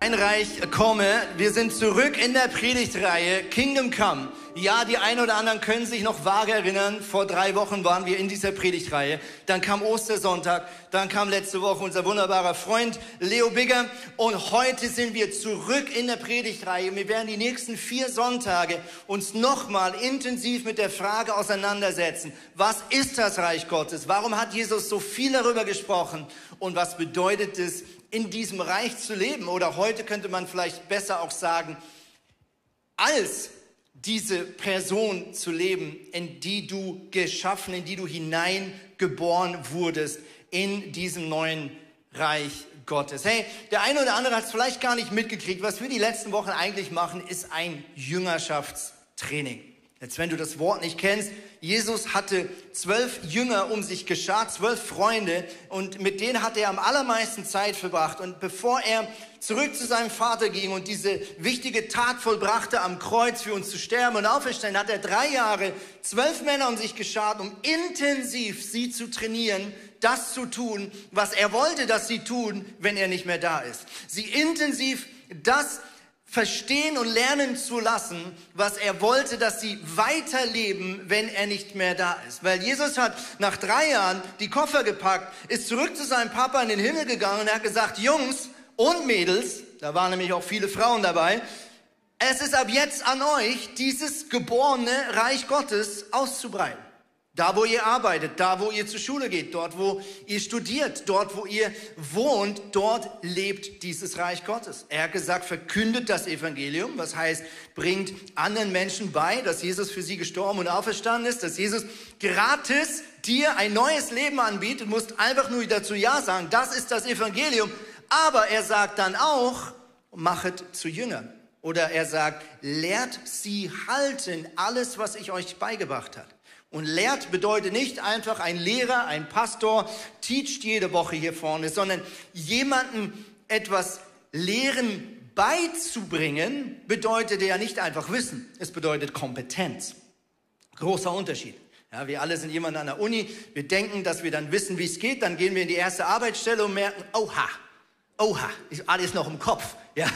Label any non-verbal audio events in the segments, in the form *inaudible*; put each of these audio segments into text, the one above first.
Ein Reich komme. Wir sind zurück in der Predigtreihe Kingdom Come. Ja, die einen oder anderen können sich noch vage erinnern. Vor drei Wochen waren wir in dieser Predigtreihe. Dann kam Ostersonntag. Dann kam letzte Woche unser wunderbarer Freund Leo Bigger. Und heute sind wir zurück in der Predigtreihe. Wir werden die nächsten vier Sonntage uns nochmal intensiv mit der Frage auseinandersetzen. Was ist das Reich Gottes? Warum hat Jesus so viel darüber gesprochen? Und was bedeutet es, in diesem Reich zu leben. Oder heute könnte man vielleicht besser auch sagen, als diese Person zu leben, in die du geschaffen, in die du hineingeboren wurdest, in diesem neuen Reich Gottes. Hey, der eine oder andere hat es vielleicht gar nicht mitgekriegt. Was wir die letzten Wochen eigentlich machen, ist ein Jüngerschaftstraining. Jetzt, wenn du das Wort nicht kennst, Jesus hatte zwölf Jünger um sich geschart, zwölf Freunde und mit denen hat er am allermeisten Zeit verbracht. Und bevor er zurück zu seinem Vater ging und diese wichtige Tat vollbrachte, am Kreuz für uns zu sterben und auferstehen, hat er drei Jahre zwölf Männer um sich geschart, um intensiv sie zu trainieren, das zu tun, was er wollte, dass sie tun, wenn er nicht mehr da ist. Sie intensiv das verstehen und lernen zu lassen, was er wollte, dass sie weiterleben, wenn er nicht mehr da ist. Weil Jesus hat nach drei Jahren die Koffer gepackt, ist zurück zu seinem Papa in den Himmel gegangen und er hat gesagt, Jungs und Mädels, da waren nämlich auch viele Frauen dabei, es ist ab jetzt an euch, dieses geborene Reich Gottes auszubreiten. Da, wo ihr arbeitet, da, wo ihr zur Schule geht, dort, wo ihr studiert, dort, wo ihr wohnt, dort lebt dieses Reich Gottes. Er hat gesagt, verkündet das Evangelium, was heißt, bringt anderen Menschen bei, dass Jesus für sie gestorben und auferstanden ist, dass Jesus gratis dir ein neues Leben anbietet, musst einfach nur dazu Ja sagen, das ist das Evangelium. Aber er sagt dann auch, machet zu Jüngern. Oder er sagt, lehrt sie halten alles, was ich euch beigebracht habe. Und lehrt bedeutet nicht einfach ein Lehrer, ein Pastor, teacht jede Woche hier vorne, sondern jemanden etwas lehren beizubringen, bedeutet ja nicht einfach Wissen, es bedeutet Kompetenz. Großer Unterschied. Ja, wir alle sind jemand an der Uni, wir denken, dass wir dann wissen, wie es geht, dann gehen wir in die erste Arbeitsstelle und merken, oha, oha, ist alles noch im Kopf. Ja,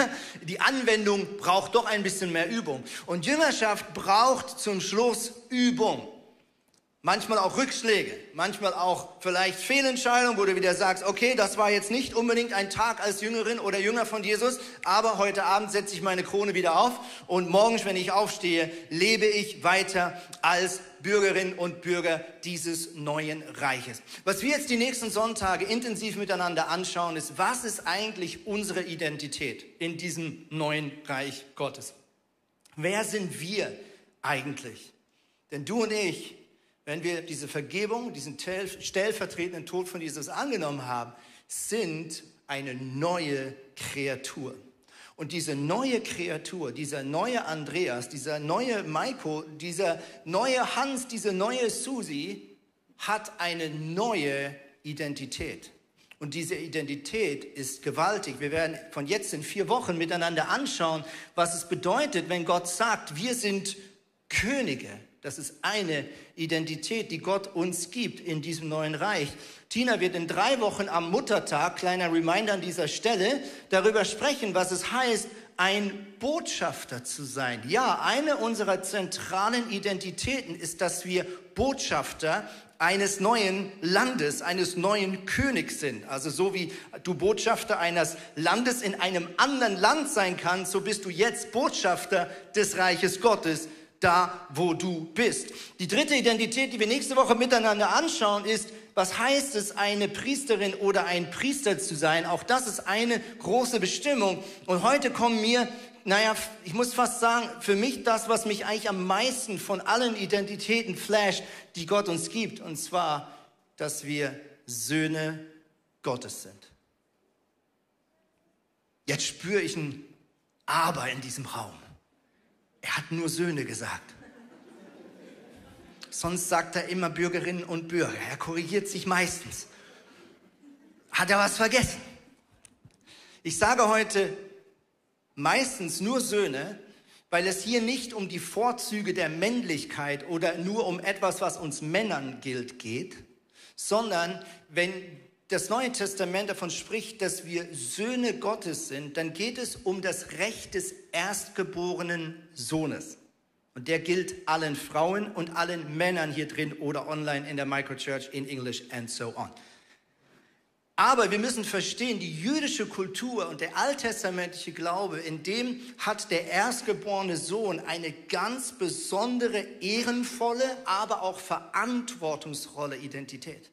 die Anwendung braucht doch ein bisschen mehr Übung. Und Jüngerschaft braucht zum Schluss Übung. Manchmal auch Rückschläge, manchmal auch vielleicht Fehlentscheidungen, wo du wieder sagst, okay, das war jetzt nicht unbedingt ein Tag als Jüngerin oder Jünger von Jesus, aber heute Abend setze ich meine Krone wieder auf und morgens, wenn ich aufstehe, lebe ich weiter als Bürgerin und Bürger dieses neuen Reiches. Was wir jetzt die nächsten Sonntage intensiv miteinander anschauen, ist, was ist eigentlich unsere Identität in diesem neuen Reich Gottes? Wer sind wir eigentlich? Denn du und ich, wenn wir diese Vergebung, diesen stellvertretenden Tod von Jesus angenommen haben, sind eine neue Kreatur. Und diese neue Kreatur, dieser neue Andreas, dieser neue Maiko, dieser neue Hans, diese neue Susi hat eine neue Identität. Und diese Identität ist gewaltig. Wir werden von jetzt in vier Wochen miteinander anschauen, was es bedeutet, wenn Gott sagt, wir sind Könige. Das ist eine Identität, die Gott uns gibt in diesem neuen Reich. Tina wird in drei Wochen am Muttertag, kleiner Reminder an dieser Stelle, darüber sprechen, was es heißt, ein Botschafter zu sein. Ja, eine unserer zentralen Identitäten ist, dass wir Botschafter eines neuen Landes, eines neuen Königs sind. Also so wie du Botschafter eines Landes in einem anderen Land sein kannst, so bist du jetzt Botschafter des Reiches Gottes da, wo du bist. Die dritte Identität, die wir nächste Woche miteinander anschauen, ist, was heißt es, eine Priesterin oder ein Priester zu sein? Auch das ist eine große Bestimmung. Und heute kommen mir, naja, ich muss fast sagen, für mich das, was mich eigentlich am meisten von allen Identitäten flasht, die Gott uns gibt. Und zwar, dass wir Söhne Gottes sind. Jetzt spüre ich ein Aber in diesem Raum. Er hat nur Söhne gesagt. Sonst sagt er immer Bürgerinnen und Bürger. Er korrigiert sich meistens. Hat er was vergessen? Ich sage heute, meistens nur Söhne, weil es hier nicht um die Vorzüge der Männlichkeit oder nur um etwas, was uns Männern gilt, geht, sondern wenn das Neue Testament davon spricht, dass wir Söhne Gottes sind, dann geht es um das Recht des erstgeborenen Sohnes. Und der gilt allen Frauen und allen Männern hier drin oder online in der Microchurch in English and so on. Aber wir müssen verstehen, die jüdische Kultur und der alttestamentliche Glaube, in dem hat der erstgeborene Sohn eine ganz besondere, ehrenvolle, aber auch verantwortungsvolle Identität.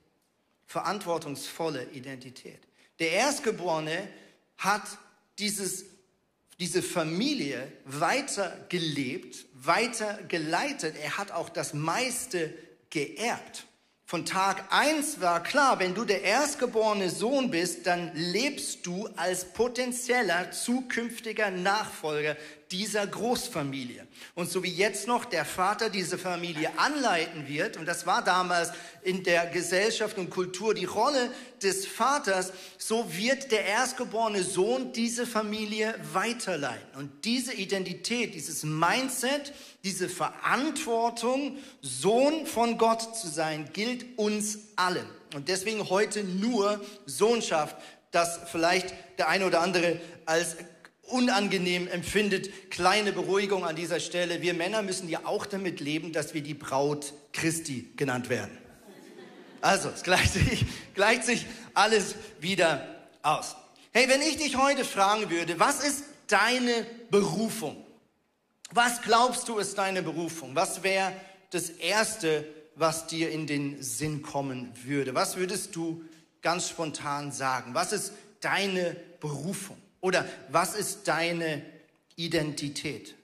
Verantwortungsvolle Identität. Der Erstgeborene hat dieses, diese Familie weiter gelebt, weiter geleitet. Er hat auch das meiste geerbt. Von Tag eins war klar, wenn du der erstgeborene Sohn bist, dann lebst du als potenzieller zukünftiger Nachfolger dieser Großfamilie. Und so wie jetzt noch der Vater diese Familie anleiten wird, und das war damals in der Gesellschaft und Kultur die Rolle des Vaters, so wird der erstgeborene Sohn diese Familie weiterleiten. Und diese Identität, dieses Mindset, diese Verantwortung, Sohn von Gott zu sein, gilt uns allen. Und deswegen heute nur Sohnschaft, das vielleicht der eine oder andere als unangenehm empfindet. Kleine Beruhigung an dieser Stelle. Wir Männer müssen ja auch damit leben, dass wir die Braut Christi genannt werden. Also, es gleicht sich, *laughs* gleicht sich alles wieder aus. Hey, wenn ich dich heute fragen würde, was ist deine Berufung? Was glaubst du ist deine Berufung? Was wäre das Erste, was dir in den Sinn kommen würde? Was würdest du ganz spontan sagen? Was ist deine Berufung? Oder was ist deine Identität?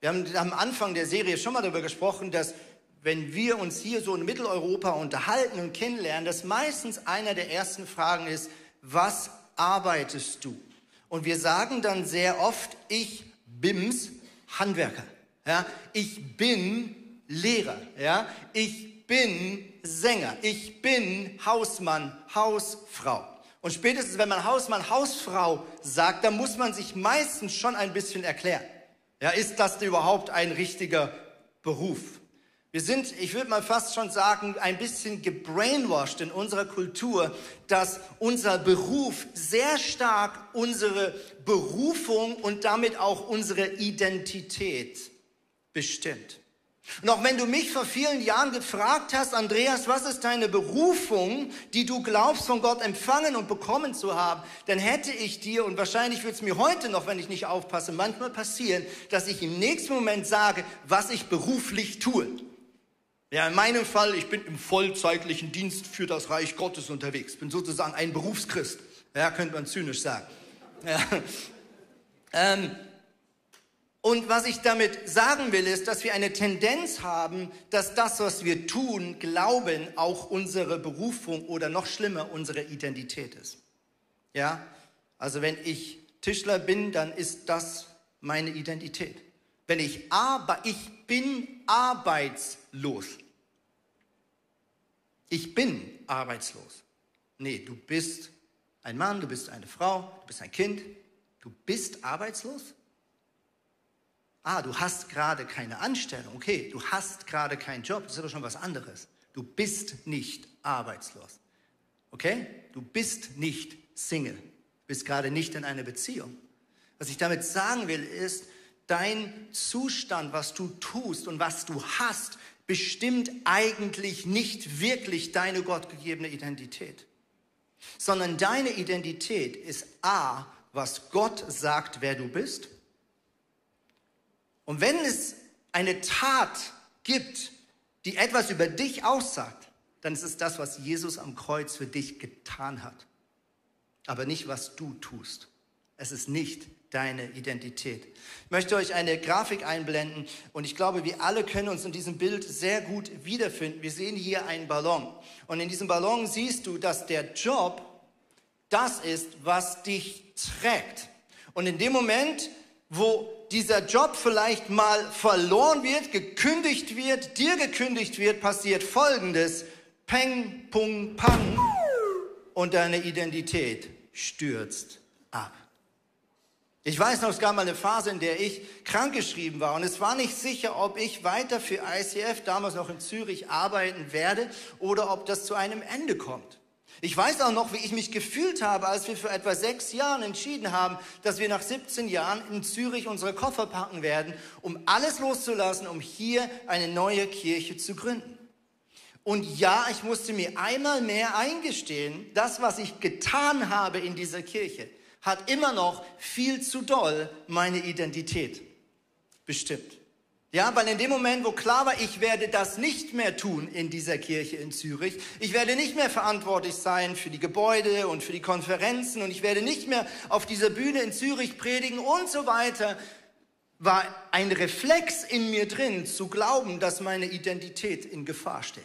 Wir haben am Anfang der Serie schon mal darüber gesprochen, dass wenn wir uns hier so in Mitteleuropa unterhalten und kennenlernen, dass meistens einer der ersten Fragen ist, was arbeitest du? Und wir sagen dann sehr oft, ich BIMS Handwerker. Ja, ich bin Lehrer. Ja, ich bin Sänger. Ich bin Hausmann, Hausfrau. Und spätestens, wenn man Hausmann, Hausfrau sagt, dann muss man sich meistens schon ein bisschen erklären. Ja, ist das überhaupt ein richtiger Beruf? Wir sind, ich würde mal fast schon sagen, ein bisschen gebrainwashed in unserer Kultur, dass unser Beruf sehr stark unsere Berufung und damit auch unsere Identität bestimmt. Und auch wenn du mich vor vielen Jahren gefragt hast, Andreas, was ist deine Berufung, die du glaubst von Gott empfangen und bekommen zu haben, dann hätte ich dir, und wahrscheinlich wird es mir heute noch, wenn ich nicht aufpasse, manchmal passieren, dass ich im nächsten Moment sage, was ich beruflich tue. Ja, in meinem Fall, ich bin im vollzeitlichen Dienst für das Reich Gottes unterwegs, bin sozusagen ein Berufschrist. Ja, könnte man zynisch sagen. Ja. Ähm, und was ich damit sagen will, ist, dass wir eine Tendenz haben, dass das, was wir tun, glauben, auch unsere Berufung oder noch schlimmer, unsere Identität ist. Ja? Also wenn ich Tischler bin, dann ist das meine Identität. Wenn ich aber ich bin arbeitslos. Ich bin arbeitslos. Nee, du bist ein Mann, du bist eine Frau, du bist ein Kind, du bist arbeitslos? Ah, du hast gerade keine Anstellung. Okay, du hast gerade keinen Job. Das ist aber schon was anderes. Du bist nicht arbeitslos. Okay? Du bist nicht Single. Du bist gerade nicht in einer Beziehung. Was ich damit sagen will, ist, dein Zustand, was du tust und was du hast, bestimmt eigentlich nicht wirklich deine gottgegebene Identität, sondern deine Identität ist A, was Gott sagt, wer du bist, und wenn es eine Tat gibt, die etwas über dich aussagt, dann ist es das, was Jesus am Kreuz für dich getan hat. Aber nicht, was du tust. Es ist nicht deine Identität. Ich möchte euch eine Grafik einblenden und ich glaube, wir alle können uns in diesem Bild sehr gut wiederfinden. Wir sehen hier einen Ballon und in diesem Ballon siehst du, dass der Job das ist, was dich trägt. Und in dem Moment, wo dieser Job vielleicht mal verloren wird, gekündigt wird, dir gekündigt wird, passiert Folgendes. Peng, pung, pang. Und deine Identität stürzt ab. Ich weiß noch, es gab mal eine Phase, in der ich krankgeschrieben war und es war nicht sicher, ob ich weiter für ICF, damals noch in Zürich, arbeiten werde oder ob das zu einem Ende kommt. Ich weiß auch noch, wie ich mich gefühlt habe, als wir vor etwa sechs Jahren entschieden haben, dass wir nach 17 Jahren in Zürich unsere Koffer packen werden, um alles loszulassen, um hier eine neue Kirche zu gründen. Und ja, ich musste mir einmal mehr eingestehen, das, was ich getan habe in dieser Kirche, hat immer noch viel zu doll meine Identität bestimmt. Ja, weil in dem Moment, wo klar war, ich werde das nicht mehr tun in dieser Kirche in Zürich, ich werde nicht mehr verantwortlich sein für die Gebäude und für die Konferenzen und ich werde nicht mehr auf dieser Bühne in Zürich predigen und so weiter, war ein Reflex in mir drin zu glauben, dass meine Identität in Gefahr steht.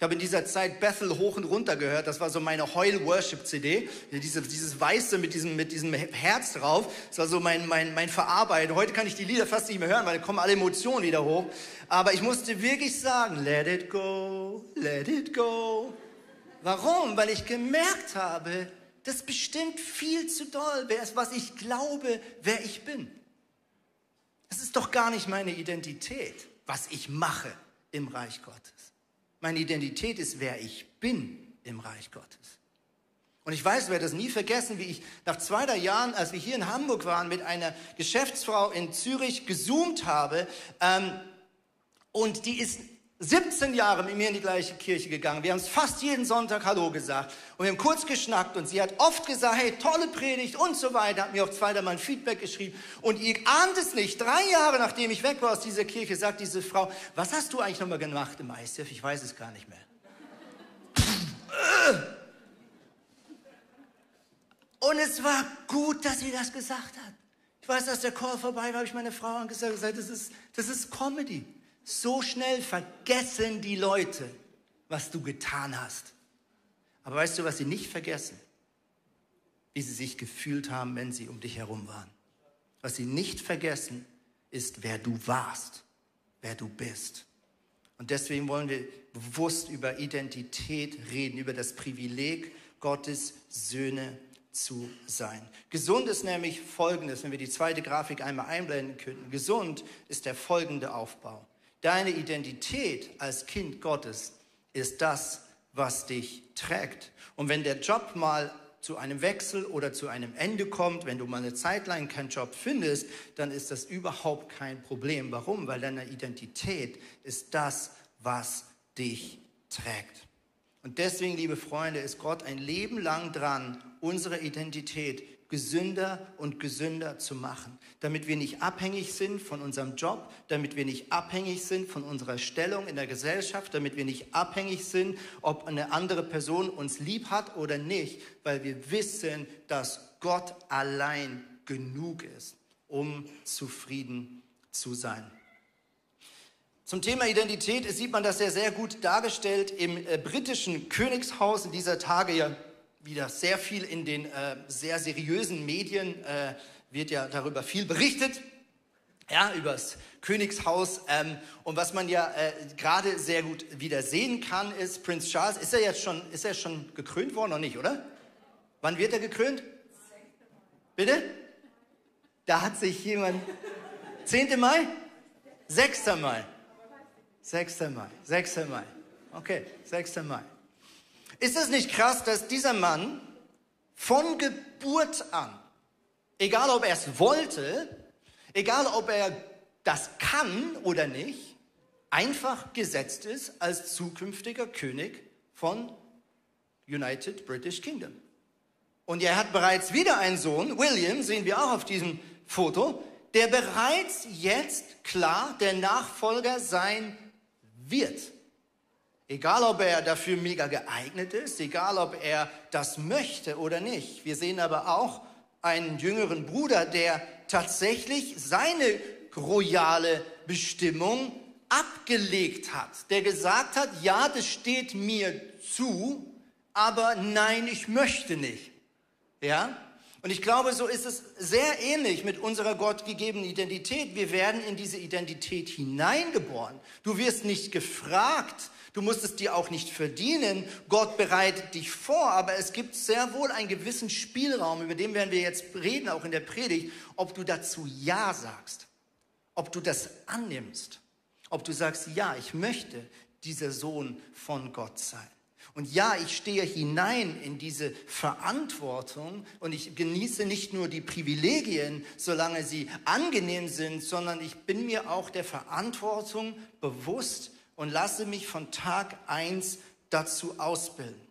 Ich habe in dieser Zeit Bethel hoch und runter gehört. Das war so meine Heul-Worship-CD. Diese, dieses Weiße mit diesem, mit diesem Herz drauf. Das war so mein, mein, mein Verarbeiten. Heute kann ich die Lieder fast nicht mehr hören, weil da kommen alle Emotionen wieder hoch. Aber ich musste wirklich sagen, let it go, let it go. Warum? Weil ich gemerkt habe, das bestimmt viel zu doll, was ich glaube, wer ich bin. Das ist doch gar nicht meine Identität, was ich mache im Reich Gottes. Meine Identität ist, wer ich bin im Reich Gottes. Und ich weiß, werde das nie vergessen, wie ich nach zwei, drei Jahren, als wir hier in Hamburg waren, mit einer Geschäftsfrau in Zürich gezoomt habe. Ähm, und die ist 17 Jahre mit mir in die gleiche Kirche gegangen. Wir haben es fast jeden Sonntag Hallo gesagt. Und wir haben kurz geschnackt und sie hat oft gesagt, hey, tolle Predigt und so weiter, hat mir auch zweimal ein Feedback geschrieben. Und ihr ahnt es nicht, drei Jahre nachdem ich weg war aus dieser Kirche, sagt diese Frau, was hast du eigentlich nochmal gemacht im ICF? Ich weiß es gar nicht mehr. Und es war gut, dass sie das gesagt hat. Ich weiß, dass der Call vorbei war, habe ich meine Frau angesagt, gesagt, das ist, das ist Comedy. So schnell vergessen die Leute, was du getan hast. Aber weißt du, was sie nicht vergessen? Wie sie sich gefühlt haben, wenn sie um dich herum waren. Was sie nicht vergessen, ist, wer du warst, wer du bist. Und deswegen wollen wir bewusst über Identität reden, über das Privileg, Gottes Söhne zu sein. Gesund ist nämlich folgendes, wenn wir die zweite Grafik einmal einblenden könnten. Gesund ist der folgende Aufbau. Deine Identität als Kind Gottes ist das, was dich trägt. Und wenn der Job mal zu einem Wechsel oder zu einem Ende kommt, wenn du mal eine Zeit lang keinen Job findest, dann ist das überhaupt kein Problem. Warum? Weil deine Identität ist das, was dich trägt. Und deswegen, liebe Freunde, ist Gott ein Leben lang dran, unsere Identität gesünder und gesünder zu machen, damit wir nicht abhängig sind von unserem Job, damit wir nicht abhängig sind von unserer Stellung in der Gesellschaft, damit wir nicht abhängig sind, ob eine andere Person uns lieb hat oder nicht, weil wir wissen, dass Gott allein genug ist, um zufrieden zu sein. Zum Thema Identität sieht man das ja sehr gut dargestellt im äh, britischen Königshaus in dieser Tage ja wieder sehr viel in den äh, sehr seriösen Medien, äh, wird ja darüber viel berichtet, ja, über das Königshaus. Ähm, und was man ja äh, gerade sehr gut wieder sehen kann, ist, Prinz Charles, ist er jetzt schon, ist er schon gekrönt worden, noch nicht, oder? Wann wird er gekrönt? Bitte? Da hat sich jemand, 10. Mai? 6. Mai. 6. Mai, 6. Mai. Okay, 6. Mai. Ist es nicht krass, dass dieser Mann von Geburt an, egal ob er es wollte, egal ob er das kann oder nicht, einfach gesetzt ist als zukünftiger König von United British Kingdom. Und er hat bereits wieder einen Sohn, William, sehen wir auch auf diesem Foto, der bereits jetzt klar der Nachfolger sein wird. Egal, ob er dafür mega geeignet ist, egal, ob er das möchte oder nicht. Wir sehen aber auch einen jüngeren Bruder, der tatsächlich seine royale Bestimmung abgelegt hat, der gesagt hat, ja, das steht mir zu, aber nein, ich möchte nicht. Ja? Und ich glaube, so ist es sehr ähnlich mit unserer gottgegebenen Identität. Wir werden in diese Identität hineingeboren. Du wirst nicht gefragt, du musst es dir auch nicht verdienen. Gott bereitet dich vor, aber es gibt sehr wohl einen gewissen Spielraum, über den werden wir jetzt reden, auch in der Predigt, ob du dazu Ja sagst, ob du das annimmst, ob du sagst, ja, ich möchte dieser Sohn von Gott sein. Und ja, ich stehe hinein in diese Verantwortung und ich genieße nicht nur die Privilegien, solange sie angenehm sind, sondern ich bin mir auch der Verantwortung bewusst und lasse mich von Tag eins dazu ausbilden.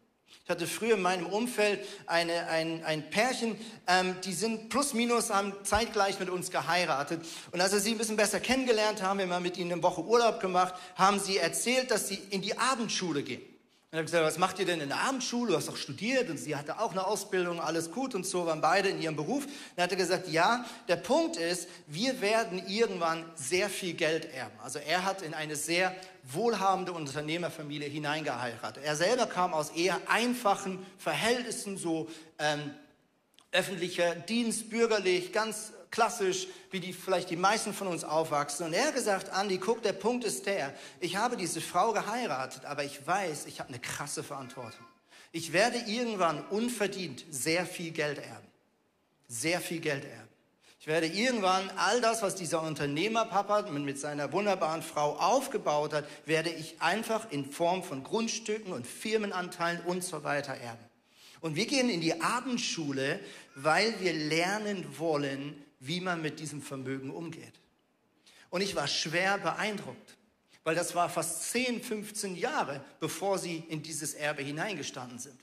Ich hatte früher in meinem Umfeld eine, ein, ein Pärchen, ähm, die sind plus minus haben zeitgleich mit uns geheiratet. Und als wir sie ein bisschen besser kennengelernt haben, wir haben mit ihnen eine Woche Urlaub gemacht, haben sie erzählt, dass sie in die Abendschule gehen. Und er hat gesagt, was macht ihr denn in der Abendschule? Du hast doch studiert und sie hatte auch eine Ausbildung, alles gut und so, waren beide in ihrem Beruf. Dann hat er gesagt, ja, der Punkt ist, wir werden irgendwann sehr viel Geld erben. Also er hat in eine sehr wohlhabende Unternehmerfamilie hineingeheiratet. Er selber kam aus eher einfachen Verhältnissen, so ähm, öffentlicher Dienst, bürgerlich, ganz klassisch, wie die vielleicht die meisten von uns aufwachsen. Und er hat gesagt, Andi, guck, der Punkt ist der, ich habe diese Frau geheiratet, aber ich weiß, ich habe eine krasse Verantwortung. Ich werde irgendwann unverdient sehr viel Geld erben. Sehr viel Geld erben. Ich werde irgendwann all das, was dieser Unternehmerpapa mit seiner wunderbaren Frau aufgebaut hat, werde ich einfach in Form von Grundstücken und Firmenanteilen und so weiter erben. Und wir gehen in die Abendschule, weil wir lernen wollen, wie man mit diesem Vermögen umgeht. Und ich war schwer beeindruckt, weil das war fast 10, 15 Jahre, bevor sie in dieses Erbe hineingestanden sind.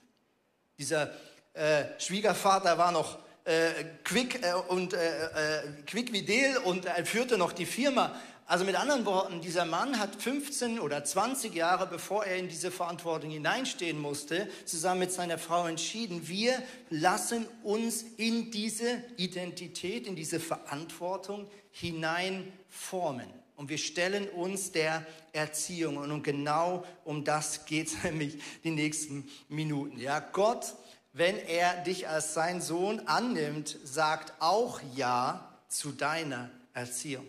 Dieser äh, Schwiegervater war noch äh, quick äh, und äh, äh quick wie Del und er führte noch die Firma. Also mit anderen Worten, dieser Mann hat 15 oder 20 Jahre, bevor er in diese Verantwortung hineinstehen musste, zusammen mit seiner Frau entschieden, wir lassen uns in diese Identität, in diese Verantwortung hineinformen. Und wir stellen uns der Erziehung. Und genau um das geht es *laughs* nämlich die nächsten Minuten. Ja, Gott, wenn er dich als sein Sohn annimmt, sagt auch Ja zu deiner Erziehung.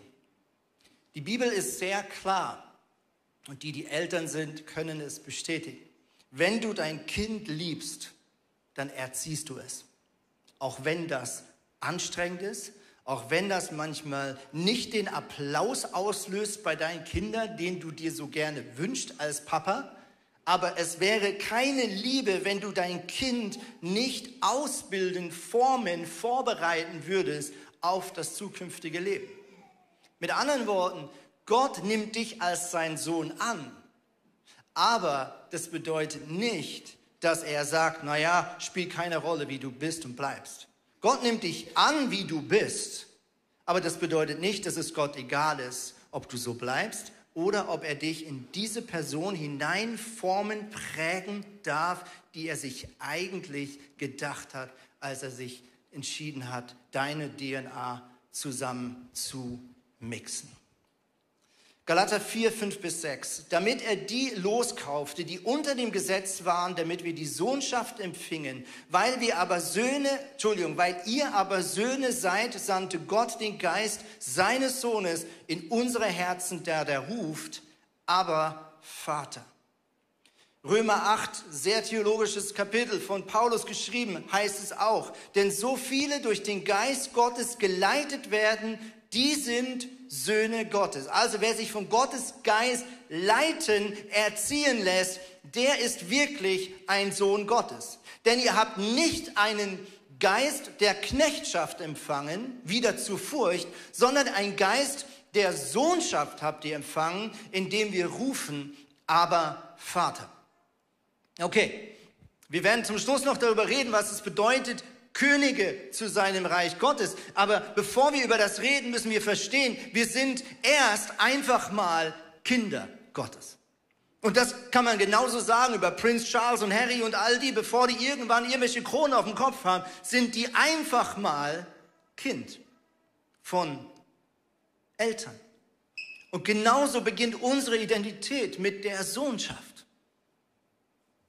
Die Bibel ist sehr klar und die, die Eltern sind, können es bestätigen. Wenn du dein Kind liebst, dann erziehst du es. Auch wenn das anstrengend ist, auch wenn das manchmal nicht den Applaus auslöst bei deinen Kindern, den du dir so gerne wünschst als Papa, aber es wäre keine Liebe, wenn du dein Kind nicht ausbilden, formen, vorbereiten würdest auf das zukünftige Leben. Mit anderen Worten, Gott nimmt dich als sein Sohn an. Aber das bedeutet nicht, dass er sagt, naja, spielt keine Rolle, wie du bist und bleibst. Gott nimmt dich an, wie du bist. Aber das bedeutet nicht, dass es Gott egal ist, ob du so bleibst oder ob er dich in diese Person hineinformen, prägen darf, die er sich eigentlich gedacht hat, als er sich entschieden hat, deine DNA zusammen zu mixen. Galater 4, 5 bis 6. Damit er die loskaufte, die unter dem Gesetz waren, damit wir die Sohnschaft empfingen. Weil wir aber Söhne, Entschuldigung, weil ihr aber Söhne seid, sandte Gott den Geist seines Sohnes in unsere Herzen, der der ruft, aber Vater. Römer 8, sehr theologisches Kapitel von Paulus geschrieben, heißt es auch, denn so viele durch den Geist Gottes geleitet werden, die sind Söhne Gottes. Also wer sich von Gottes Geist leiten, erziehen lässt, der ist wirklich ein Sohn Gottes. Denn ihr habt nicht einen Geist der Knechtschaft empfangen, wieder zu Furcht, sondern ein Geist der Sohnschaft habt ihr empfangen, indem wir rufen, aber Vater. Okay, wir werden zum Schluss noch darüber reden, was es bedeutet, Könige zu seinem Reich Gottes. Aber bevor wir über das reden, müssen wir verstehen, wir sind erst einfach mal Kinder Gottes. Und das kann man genauso sagen über Prinz Charles und Harry und all die, bevor die irgendwann irgendwelche Kronen auf dem Kopf haben, sind die einfach mal Kind von Eltern. Und genauso beginnt unsere Identität mit der Sohnschaft.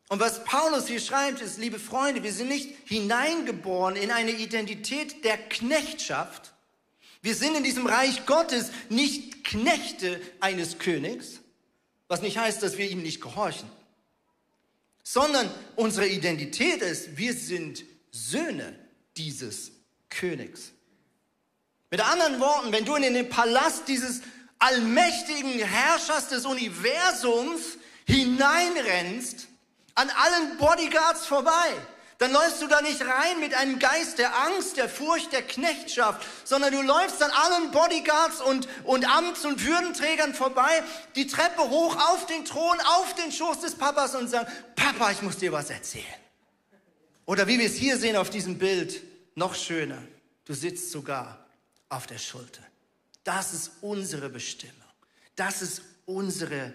Und was Paulus hier schreibt, ist, liebe Freunde, wir sind nicht hineingeboren in eine Identität der Knechtschaft. Wir sind in diesem Reich Gottes nicht Knechte eines Königs, was nicht heißt, dass wir ihm nicht gehorchen, sondern unsere Identität ist, wir sind Söhne dieses Königs. Mit anderen Worten, wenn du in den Palast dieses allmächtigen Herrschers des Universums hineinrennst, an allen Bodyguards vorbei, dann läufst du da nicht rein mit einem Geist der Angst, der Furcht, der Knechtschaft, sondern du läufst an allen Bodyguards und, und Amts- und Würdenträgern vorbei, die Treppe hoch auf den Thron, auf den Schoß des Papas und sagen, Papa, ich muss dir was erzählen. Oder wie wir es hier sehen auf diesem Bild, noch schöner, du sitzt sogar auf der Schulter. Das ist unsere Bestimmung. Das ist unsere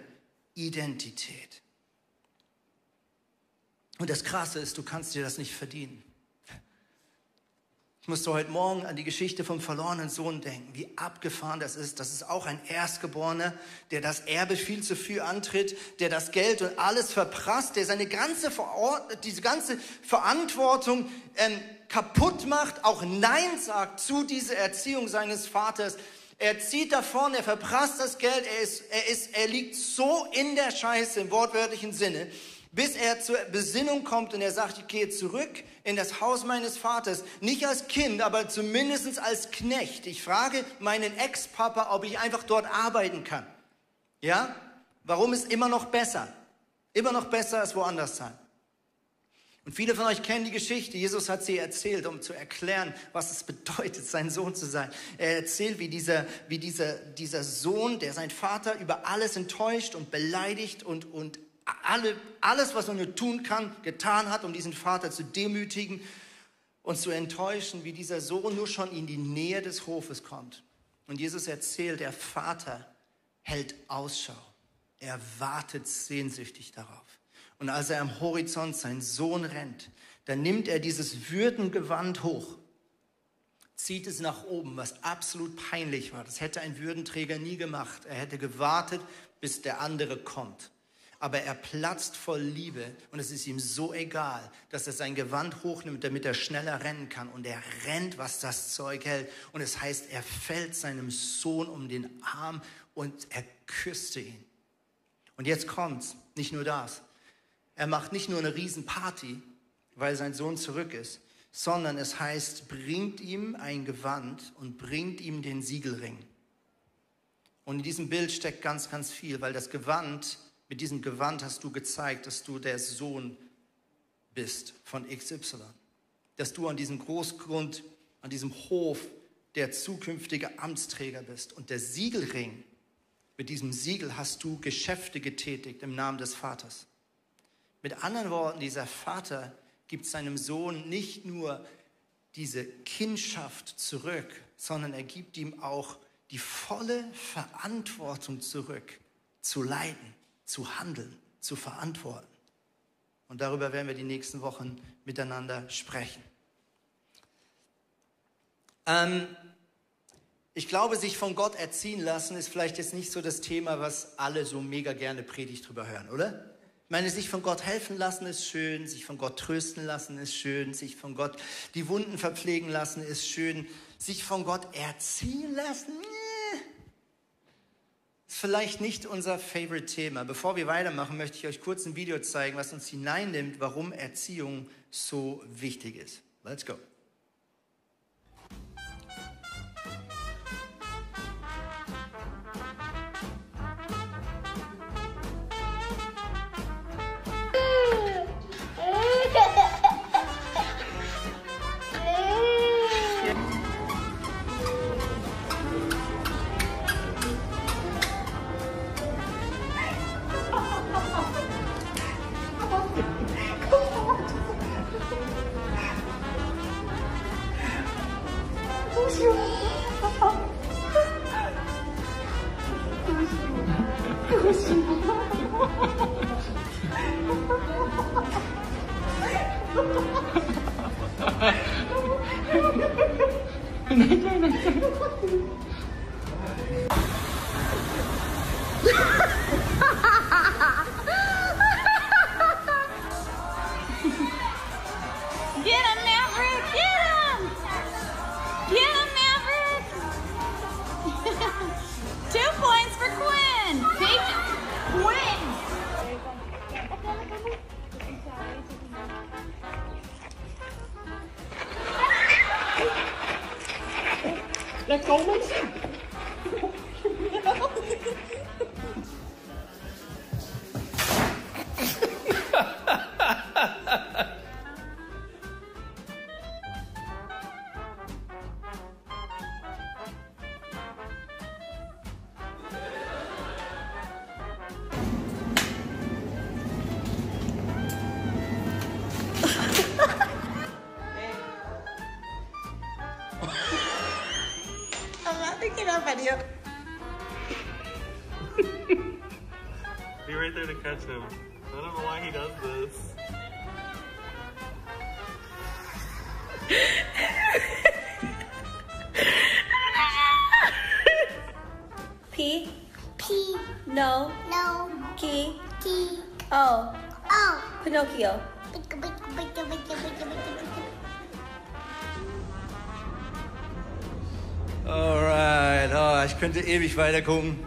Identität. Und das Krasse ist, du kannst dir das nicht verdienen. Ich musste heute Morgen an die Geschichte vom verlorenen Sohn denken, wie abgefahren das ist. Das ist auch ein Erstgeborener, der das Erbe viel zu früh antritt, der das Geld und alles verprasst, der seine ganze, Verort diese ganze Verantwortung ähm, kaputt macht, auch Nein sagt zu dieser Erziehung seines Vaters. Er zieht davon, er verprasst das Geld, er, ist, er, ist, er liegt so in der Scheiße im wortwörtlichen Sinne, bis er zur Besinnung kommt und er sagt, ich gehe zurück in das Haus meines Vaters, nicht als Kind, aber zumindest als Knecht. Ich frage meinen Ex-Papa, ob ich einfach dort arbeiten kann. Ja? Warum ist immer noch besser? Immer noch besser als woanders sein. Und viele von euch kennen die Geschichte. Jesus hat sie erzählt, um zu erklären, was es *laughs* bedeutet, sein Sohn zu sein. Er erzählt, wie dieser, wie dieser, dieser Sohn, der sein Vater über alles enttäuscht und beleidigt und, und alle, alles, was man nur tun kann, getan hat, um diesen Vater zu demütigen und zu enttäuschen, wie dieser Sohn nur schon in die Nähe des Hofes kommt. Und Jesus erzählt, der Vater hält Ausschau. Er wartet sehnsüchtig darauf. Und als er am Horizont seinen Sohn rennt, dann nimmt er dieses Würdengewand hoch, zieht es nach oben, was absolut peinlich war. Das hätte ein Würdenträger nie gemacht. Er hätte gewartet, bis der andere kommt aber er platzt voll Liebe und es ist ihm so egal, dass er sein Gewand hochnimmt, damit er schneller rennen kann. Und er rennt, was das Zeug hält. Und es heißt, er fällt seinem Sohn um den Arm und er küsste ihn. Und jetzt kommt's, nicht nur das. Er macht nicht nur eine Riesenparty, weil sein Sohn zurück ist, sondern es heißt, bringt ihm ein Gewand und bringt ihm den Siegelring. Und in diesem Bild steckt ganz, ganz viel, weil das Gewand mit diesem Gewand hast du gezeigt, dass du der Sohn bist von XY. Dass du an diesem Großgrund, an diesem Hof der zukünftige Amtsträger bist. Und der Siegelring, mit diesem Siegel hast du Geschäfte getätigt im Namen des Vaters. Mit anderen Worten, dieser Vater gibt seinem Sohn nicht nur diese Kindschaft zurück, sondern er gibt ihm auch die volle Verantwortung zurück, zu leiden, zu handeln, zu verantworten. Und darüber werden wir die nächsten Wochen miteinander sprechen. Ähm, ich glaube, sich von Gott erziehen lassen ist vielleicht jetzt nicht so das Thema, was alle so mega gerne Predigt drüber hören, oder? Ich meine, sich von Gott helfen lassen ist schön, sich von Gott trösten lassen ist schön, sich von Gott die Wunden verpflegen lassen ist schön, sich von Gott erziehen lassen, vielleicht nicht unser Favorite-Thema. Bevor wir weitermachen, möchte ich euch kurz ein Video zeigen, was uns hineinnimmt, warum Erziehung so wichtig ist. Let's go. I'm not picking up at you. Be right there to catch him. I don't know why he does this. P P. no No. key T. O O. Pinocchio. Alright, oh, ich könnte ewig weiter gucken.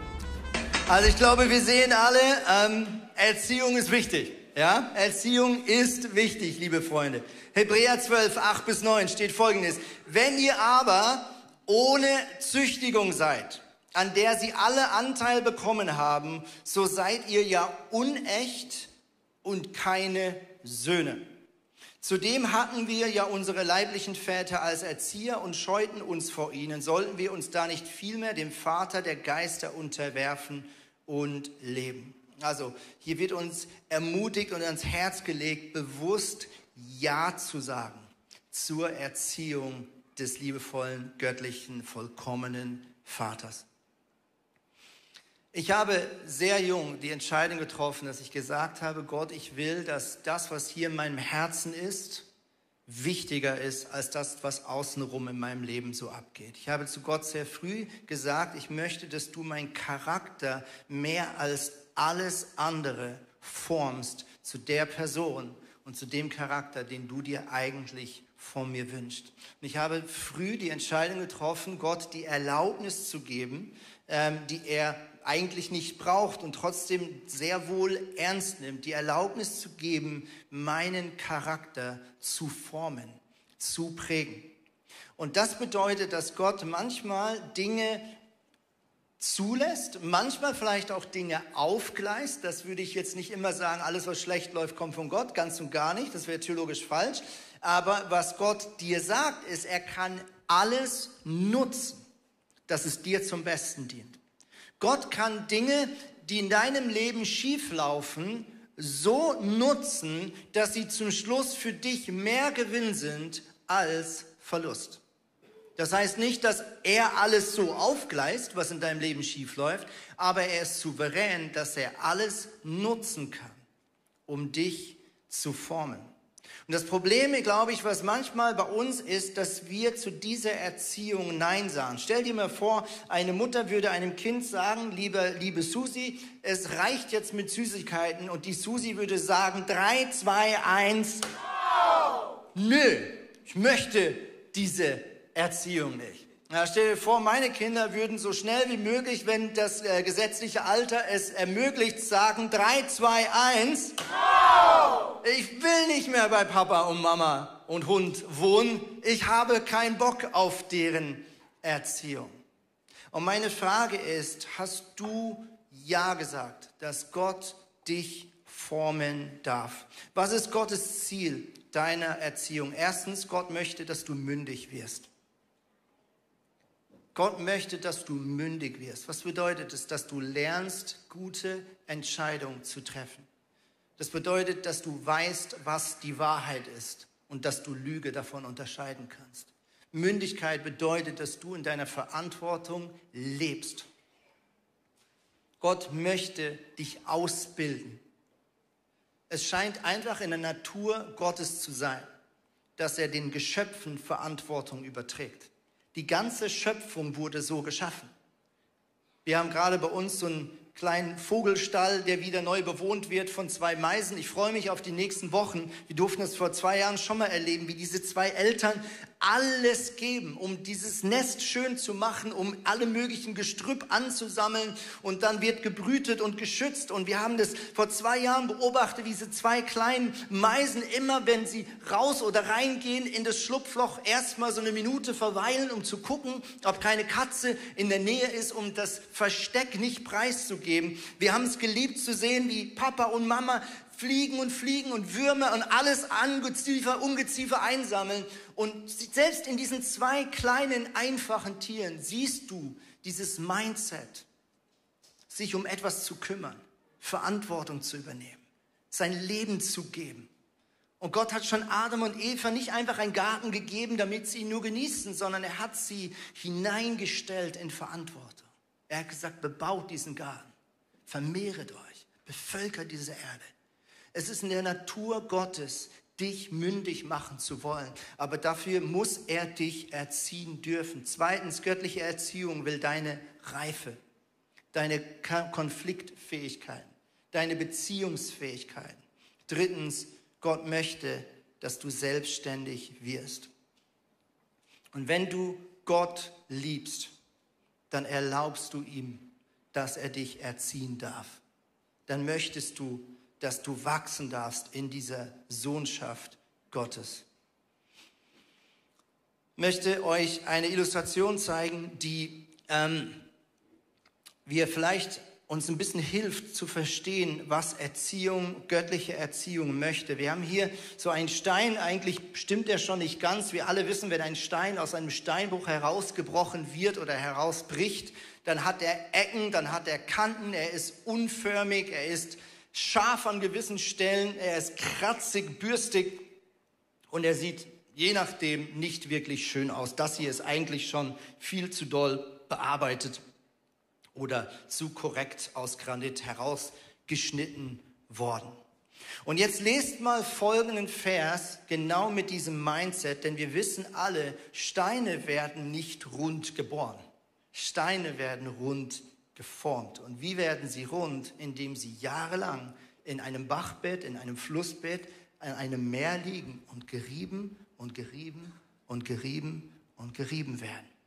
Also ich glaube, wir sehen alle, ähm, Erziehung ist wichtig. Ja, Erziehung ist wichtig, liebe Freunde. Hebräer 12, 8 bis 9 steht folgendes. Wenn ihr aber ohne Züchtigung seid, an der sie alle Anteil bekommen haben, so seid ihr ja unecht und keine Söhne. Zudem hatten wir ja unsere leiblichen Väter als Erzieher und scheuten uns vor ihnen. Sollten wir uns da nicht vielmehr dem Vater der Geister unterwerfen und leben? Also hier wird uns ermutigt und ans Herz gelegt, bewusst Ja zu sagen zur Erziehung des liebevollen, göttlichen, vollkommenen Vaters. Ich habe sehr jung die Entscheidung getroffen, dass ich gesagt habe, Gott, ich will, dass das, was hier in meinem Herzen ist, wichtiger ist als das, was außenrum in meinem Leben so abgeht. Ich habe zu Gott sehr früh gesagt, ich möchte, dass du meinen Charakter mehr als alles andere formst zu der Person und zu dem Charakter, den du dir eigentlich von mir wünschst. Und ich habe früh die Entscheidung getroffen, Gott die Erlaubnis zu geben, ähm, die er eigentlich nicht braucht und trotzdem sehr wohl ernst nimmt, die Erlaubnis zu geben, meinen Charakter zu formen, zu prägen. Und das bedeutet, dass Gott manchmal Dinge zulässt, manchmal vielleicht auch Dinge aufgleist. Das würde ich jetzt nicht immer sagen, alles was schlecht läuft, kommt von Gott, ganz und gar nicht, das wäre theologisch falsch. Aber was Gott dir sagt, ist, er kann alles nutzen, dass es dir zum Besten dient. Gott kann Dinge, die in deinem Leben schieflaufen, so nutzen, dass sie zum Schluss für dich mehr Gewinn sind als Verlust. Das heißt nicht, dass er alles so aufgleist, was in deinem Leben schiefläuft, aber er ist souverän, dass er alles nutzen kann, um dich zu formen. Und das Problem, glaube ich, was manchmal bei uns ist, dass wir zu dieser Erziehung Nein sagen. Stell dir mal vor, eine Mutter würde einem Kind sagen, liebe, liebe Susi, es reicht jetzt mit Süßigkeiten und die Susi würde sagen, drei, zwei, eins. Nö, ich möchte diese Erziehung nicht. Stell dir vor, meine Kinder würden so schnell wie möglich, wenn das äh, gesetzliche Alter es ermöglicht, sagen 3, 2, 1. Ich will nicht mehr bei Papa und Mama und Hund wohnen. Ich habe keinen Bock auf deren Erziehung. Und meine Frage ist, hast du Ja gesagt, dass Gott dich formen darf? Was ist Gottes Ziel deiner Erziehung? Erstens, Gott möchte, dass du mündig wirst. Gott möchte, dass du mündig wirst. Was bedeutet es, dass du lernst, gute Entscheidungen zu treffen? Das bedeutet, dass du weißt, was die Wahrheit ist und dass du Lüge davon unterscheiden kannst. Mündigkeit bedeutet, dass du in deiner Verantwortung lebst. Gott möchte dich ausbilden. Es scheint einfach in der Natur Gottes zu sein, dass er den Geschöpfen Verantwortung überträgt. Die ganze Schöpfung wurde so geschaffen. Wir haben gerade bei uns so ein kleinen Vogelstall, der wieder neu bewohnt wird von zwei Meisen. Ich freue mich auf die nächsten Wochen. Wir durften es vor zwei Jahren schon mal erleben, wie diese zwei Eltern alles geben, um dieses Nest schön zu machen, um alle möglichen Gestrüpp anzusammeln und dann wird gebrütet und geschützt. Und wir haben das vor zwei Jahren beobachtet, diese zwei kleinen Meisen immer, wenn sie raus oder reingehen in das Schlupfloch, erstmal so eine Minute verweilen, um zu gucken, ob keine Katze in der Nähe ist, um das Versteck nicht preiszugeben. Wir haben es geliebt zu sehen, wie Papa und Mama fliegen und fliegen und Würmer und alles Angeziefer, Ungeziefer einsammeln. Und selbst in diesen zwei kleinen, einfachen Tieren siehst du dieses Mindset, sich um etwas zu kümmern, Verantwortung zu übernehmen, sein Leben zu geben. Und Gott hat schon Adam und Eva nicht einfach einen Garten gegeben, damit sie ihn nur genießen, sondern er hat sie hineingestellt in Verantwortung. Er hat gesagt, bebaut diesen Garten, vermehret euch, bevölkert diese Erde. Es ist in der Natur Gottes, dich mündig machen zu wollen. Aber dafür muss er dich erziehen dürfen. Zweitens, göttliche Erziehung will deine Reife, deine Konfliktfähigkeit, deine Beziehungsfähigkeit. Drittens, Gott möchte, dass du selbstständig wirst. Und wenn du Gott liebst, dann erlaubst du ihm, dass er dich erziehen darf. Dann möchtest du, dass du wachsen darfst in dieser Sohnschaft Gottes. Ich möchte euch eine Illustration zeigen, die ähm, wir vielleicht uns ein bisschen hilft zu verstehen, was Erziehung, göttliche Erziehung möchte. Wir haben hier so einen Stein, eigentlich stimmt der schon nicht ganz. Wir alle wissen, wenn ein Stein aus einem Steinbruch herausgebrochen wird oder herausbricht, dann hat er Ecken, dann hat er Kanten, er ist unförmig, er ist scharf an gewissen Stellen, er ist kratzig, bürstig und er sieht je nachdem nicht wirklich schön aus. Das hier ist eigentlich schon viel zu doll bearbeitet oder zu korrekt aus Granit herausgeschnitten worden. Und jetzt lest mal folgenden Vers genau mit diesem Mindset, denn wir wissen alle, Steine werden nicht rund geboren. Steine werden rund geformt. Und wie werden sie rund? Indem sie jahrelang in einem Bachbett, in einem Flussbett, in einem Meer liegen und gerieben und gerieben und gerieben und gerieben werden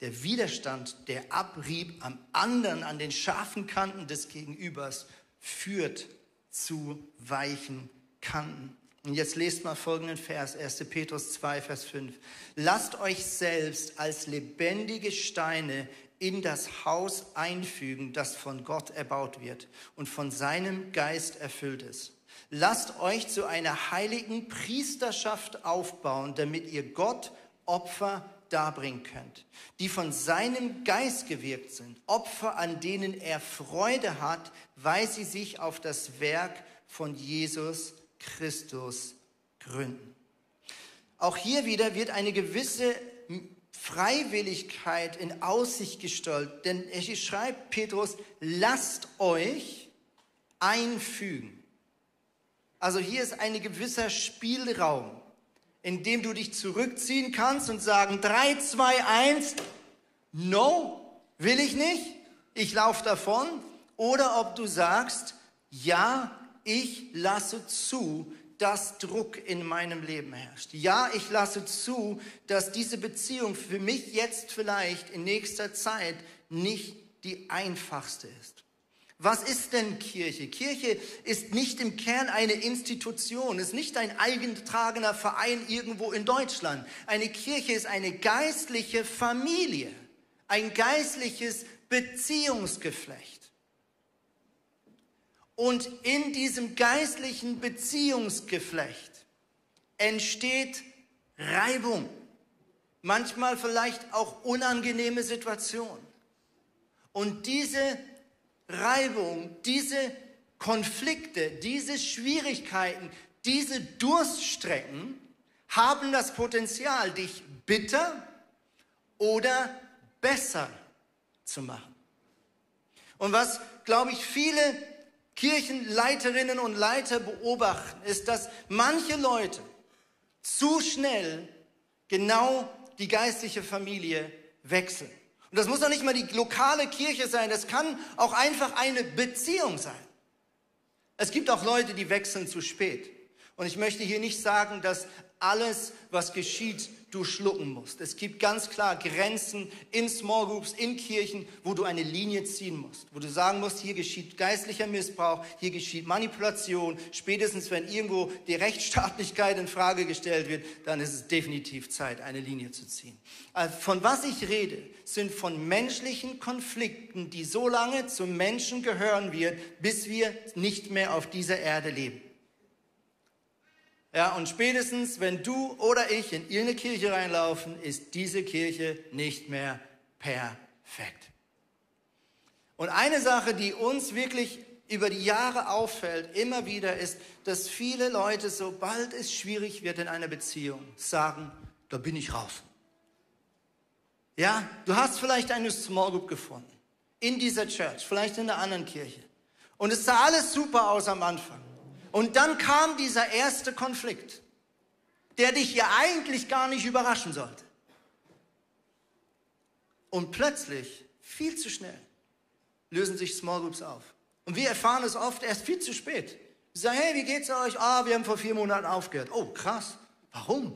der Widerstand, der Abrieb am anderen, an den scharfen Kanten des Gegenübers führt zu weichen Kanten. Und jetzt lest mal folgenden Vers, 1. Petrus 2, Vers 5. Lasst euch selbst als lebendige Steine in das Haus einfügen, das von Gott erbaut wird und von seinem Geist erfüllt ist. Lasst euch zu einer heiligen Priesterschaft aufbauen, damit ihr Gott Opfer darbringen könnt, die von seinem Geist gewirkt sind, Opfer, an denen er Freude hat, weil sie sich auf das Werk von Jesus Christus gründen. Auch hier wieder wird eine gewisse Freiwilligkeit in Aussicht gestellt, denn er schreibt Petrus, lasst euch einfügen. Also hier ist ein gewisser Spielraum in dem du dich zurückziehen kannst und sagen, 3, 2, 1, no, will ich nicht, ich laufe davon. Oder ob du sagst, ja, ich lasse zu, dass Druck in meinem Leben herrscht. Ja, ich lasse zu, dass diese Beziehung für mich jetzt vielleicht in nächster Zeit nicht die einfachste ist. Was ist denn Kirche? Kirche ist nicht im Kern eine Institution, ist nicht ein eingetragener Verein irgendwo in Deutschland. Eine Kirche ist eine geistliche Familie, ein geistliches Beziehungsgeflecht. Und in diesem geistlichen Beziehungsgeflecht entsteht Reibung, manchmal vielleicht auch unangenehme Situationen. Und diese Reibung, diese Konflikte, diese Schwierigkeiten, diese Durststrecken haben das Potenzial, dich bitter oder besser zu machen. Und was, glaube ich, viele Kirchenleiterinnen und Leiter beobachten, ist, dass manche Leute zu schnell genau die geistliche Familie wechseln. Und das muss doch nicht mal die lokale Kirche sein, das kann auch einfach eine Beziehung sein. Es gibt auch Leute, die wechseln zu spät. Und ich möchte hier nicht sagen, dass alles, was geschieht, du schlucken musst. Es gibt ganz klar Grenzen in Small Groups, in Kirchen, wo du eine Linie ziehen musst, wo du sagen musst, hier geschieht geistlicher Missbrauch, hier geschieht Manipulation. Spätestens wenn irgendwo die Rechtsstaatlichkeit in Frage gestellt wird, dann ist es definitiv Zeit, eine Linie zu ziehen. Also von was ich rede, sind von menschlichen Konflikten, die so lange zum Menschen gehören wird, bis wir nicht mehr auf dieser Erde leben. Ja, und spätestens, wenn du oder ich in irgendeine Kirche reinlaufen, ist diese Kirche nicht mehr perfekt. Und eine Sache, die uns wirklich über die Jahre auffällt, immer wieder, ist, dass viele Leute, sobald es schwierig wird in einer Beziehung, sagen, da bin ich raus. Ja, du hast vielleicht eine Small Group gefunden, in dieser Church, vielleicht in einer anderen Kirche. Und es sah alles super aus am Anfang. Und dann kam dieser erste Konflikt, der dich ja eigentlich gar nicht überraschen sollte. Und plötzlich, viel zu schnell, lösen sich Small Groups auf. Und wir erfahren es oft erst viel zu spät. Sie sagen, hey, wie geht's euch? Ah, wir haben vor vier Monaten aufgehört. Oh, krass. Warum?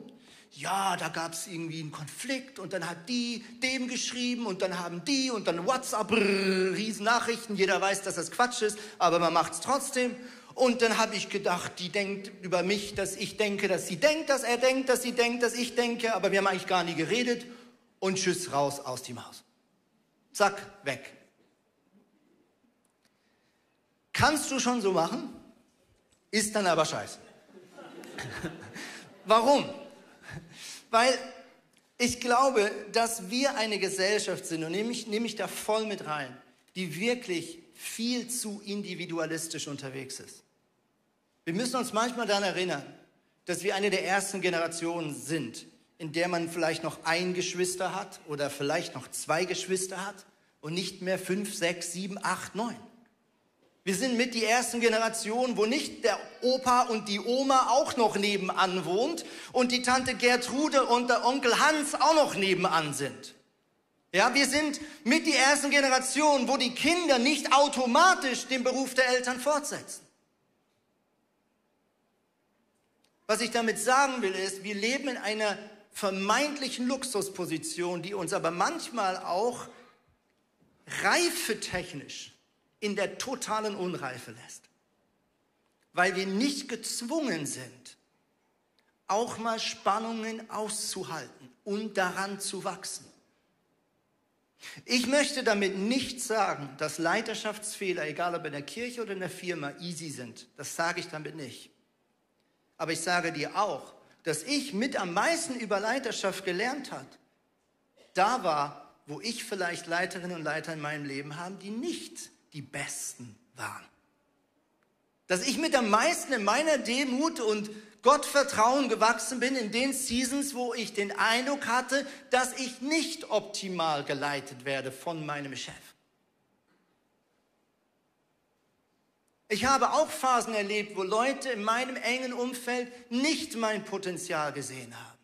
Ja, da gab es irgendwie einen Konflikt und dann hat die dem geschrieben und dann haben die und dann WhatsApp, Riesennachrichten. Jeder weiß, dass das Quatsch ist, aber man macht es trotzdem. Und dann habe ich gedacht, die denkt über mich, dass ich denke, dass sie denkt, dass er denkt, dass sie denkt, dass ich denke, aber wir haben eigentlich gar nie geredet. Und tschüss, raus aus dem Haus. Zack, weg. Kannst du schon so machen? Ist dann aber scheiße. *laughs* Warum? Weil ich glaube, dass wir eine Gesellschaft sind, und nehme ich, nehme ich da voll mit rein, die wirklich viel zu individualistisch unterwegs ist. Wir müssen uns manchmal daran erinnern, dass wir eine der ersten Generationen sind, in der man vielleicht noch ein Geschwister hat oder vielleicht noch zwei Geschwister hat und nicht mehr fünf, sechs, sieben, acht, neun. Wir sind mit die ersten Generationen, wo nicht der Opa und die Oma auch noch nebenan wohnt und die Tante Gertrude und der Onkel Hans auch noch nebenan sind. Ja, wir sind mit die ersten Generationen, wo die Kinder nicht automatisch den Beruf der Eltern fortsetzen. Was ich damit sagen will, ist, wir leben in einer vermeintlichen Luxusposition, die uns aber manchmal auch reifetechnisch in der totalen Unreife lässt. Weil wir nicht gezwungen sind, auch mal Spannungen auszuhalten und daran zu wachsen. Ich möchte damit nicht sagen, dass Leiterschaftsfehler, egal ob in der Kirche oder in der Firma, easy sind. Das sage ich damit nicht. Aber ich sage dir auch, dass ich mit am meisten über Leiterschaft gelernt hat, da war, wo ich vielleicht Leiterinnen und Leiter in meinem Leben haben, die nicht die Besten waren. Dass ich mit am meisten in meiner Demut und Gottvertrauen gewachsen bin in den Seasons, wo ich den Eindruck hatte, dass ich nicht optimal geleitet werde von meinem Chef. Ich habe auch Phasen erlebt, wo Leute in meinem engen Umfeld nicht mein Potenzial gesehen haben.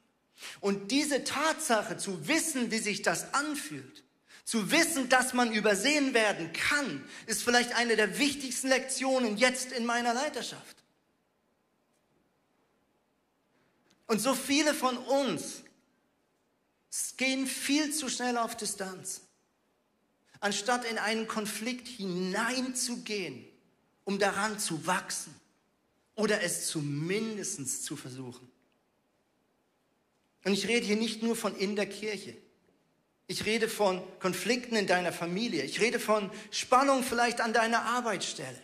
Und diese Tatsache zu wissen, wie sich das anfühlt, zu wissen, dass man übersehen werden kann, ist vielleicht eine der wichtigsten Lektionen jetzt in meiner Leiterschaft. Und so viele von uns gehen viel zu schnell auf Distanz, anstatt in einen Konflikt hineinzugehen um daran zu wachsen oder es zumindest zu versuchen. Und ich rede hier nicht nur von in der Kirche. Ich rede von Konflikten in deiner Familie. Ich rede von Spannung vielleicht an deiner Arbeitsstelle.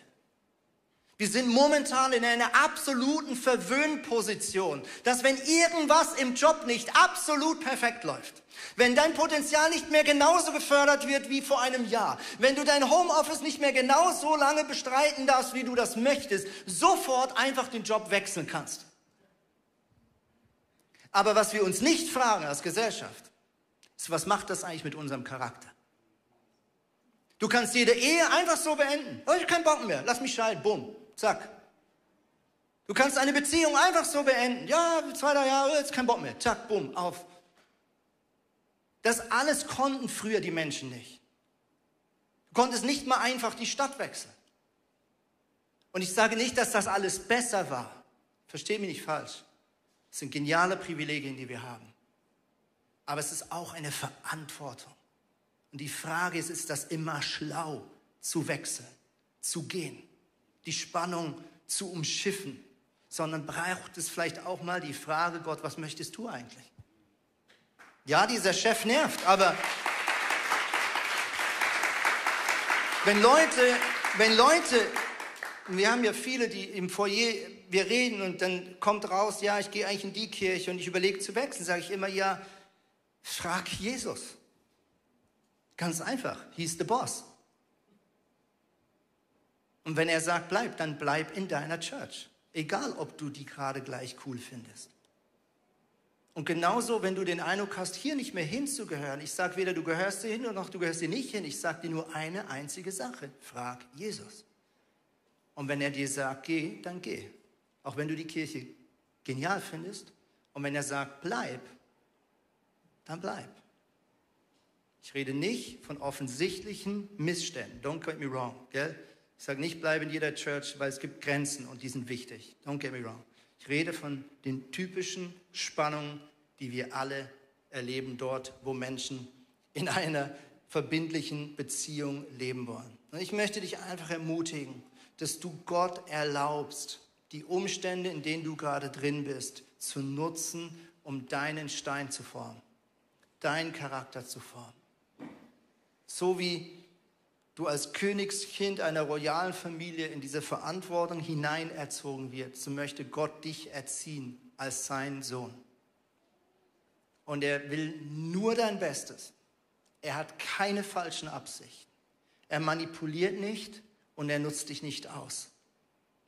Wir sind momentan in einer absoluten Verwöhnposition, dass wenn irgendwas im Job nicht absolut perfekt läuft, wenn dein Potenzial nicht mehr genauso gefördert wird wie vor einem Jahr, wenn du dein Homeoffice nicht mehr genau so lange bestreiten darfst, wie du das möchtest, sofort einfach den Job wechseln kannst. Aber was wir uns nicht fragen als Gesellschaft, ist, was macht das eigentlich mit unserem Charakter? Du kannst jede Ehe einfach so beenden. Oh, ich habe keinen Bock mehr, lass mich scheiden, bumm. Zack. Du kannst eine Beziehung einfach so beenden. Ja, zwei, drei Jahre, jetzt kein Bock mehr. Zack, bumm, auf. Das alles konnten früher die Menschen nicht. Du konntest nicht mal einfach die Stadt wechseln. Und ich sage nicht, dass das alles besser war. Versteht mich nicht falsch. Es sind geniale Privilegien, die wir haben. Aber es ist auch eine Verantwortung. Und die Frage ist, ist das immer schlau zu wechseln, zu gehen, die Spannung zu umschiffen, sondern braucht es vielleicht auch mal die Frage, Gott, was möchtest du eigentlich? Ja, dieser Chef nervt, aber wenn Leute, wenn Leute, wir haben ja viele, die im Foyer, wir reden und dann kommt raus, ja, ich gehe eigentlich in die Kirche und ich überlege zu wechseln, sage ich immer, ja, frag Jesus. Ganz einfach, he's the boss. Und wenn er sagt, bleib, dann bleib in deiner Church. Egal, ob du die gerade gleich cool findest. Und genauso, wenn du den Eindruck hast, hier nicht mehr hinzugehören, ich sage weder du gehörst hier hin noch du gehörst hier nicht hin, ich sage dir nur eine einzige Sache, frag Jesus. Und wenn er dir sagt, geh, dann geh. Auch wenn du die Kirche genial findest. Und wenn er sagt, bleib, dann bleib. Ich rede nicht von offensichtlichen Missständen. Don't get me wrong. Gell? Ich sage nicht, bleib in jeder Church, weil es gibt Grenzen und die sind wichtig. Don't get me wrong. Ich rede von den typischen Spannungen, die wir alle erleben dort, wo Menschen in einer verbindlichen Beziehung leben wollen. Und ich möchte dich einfach ermutigen, dass du Gott erlaubst, die Umstände, in denen du gerade drin bist, zu nutzen, um deinen Stein zu formen, deinen Charakter zu formen. So wie du als Königskind einer royalen Familie in diese Verantwortung hineinerzogen wird, so möchte Gott dich erziehen als sein Sohn. Und er will nur dein Bestes. Er hat keine falschen Absichten. Er manipuliert nicht und er nutzt dich nicht aus.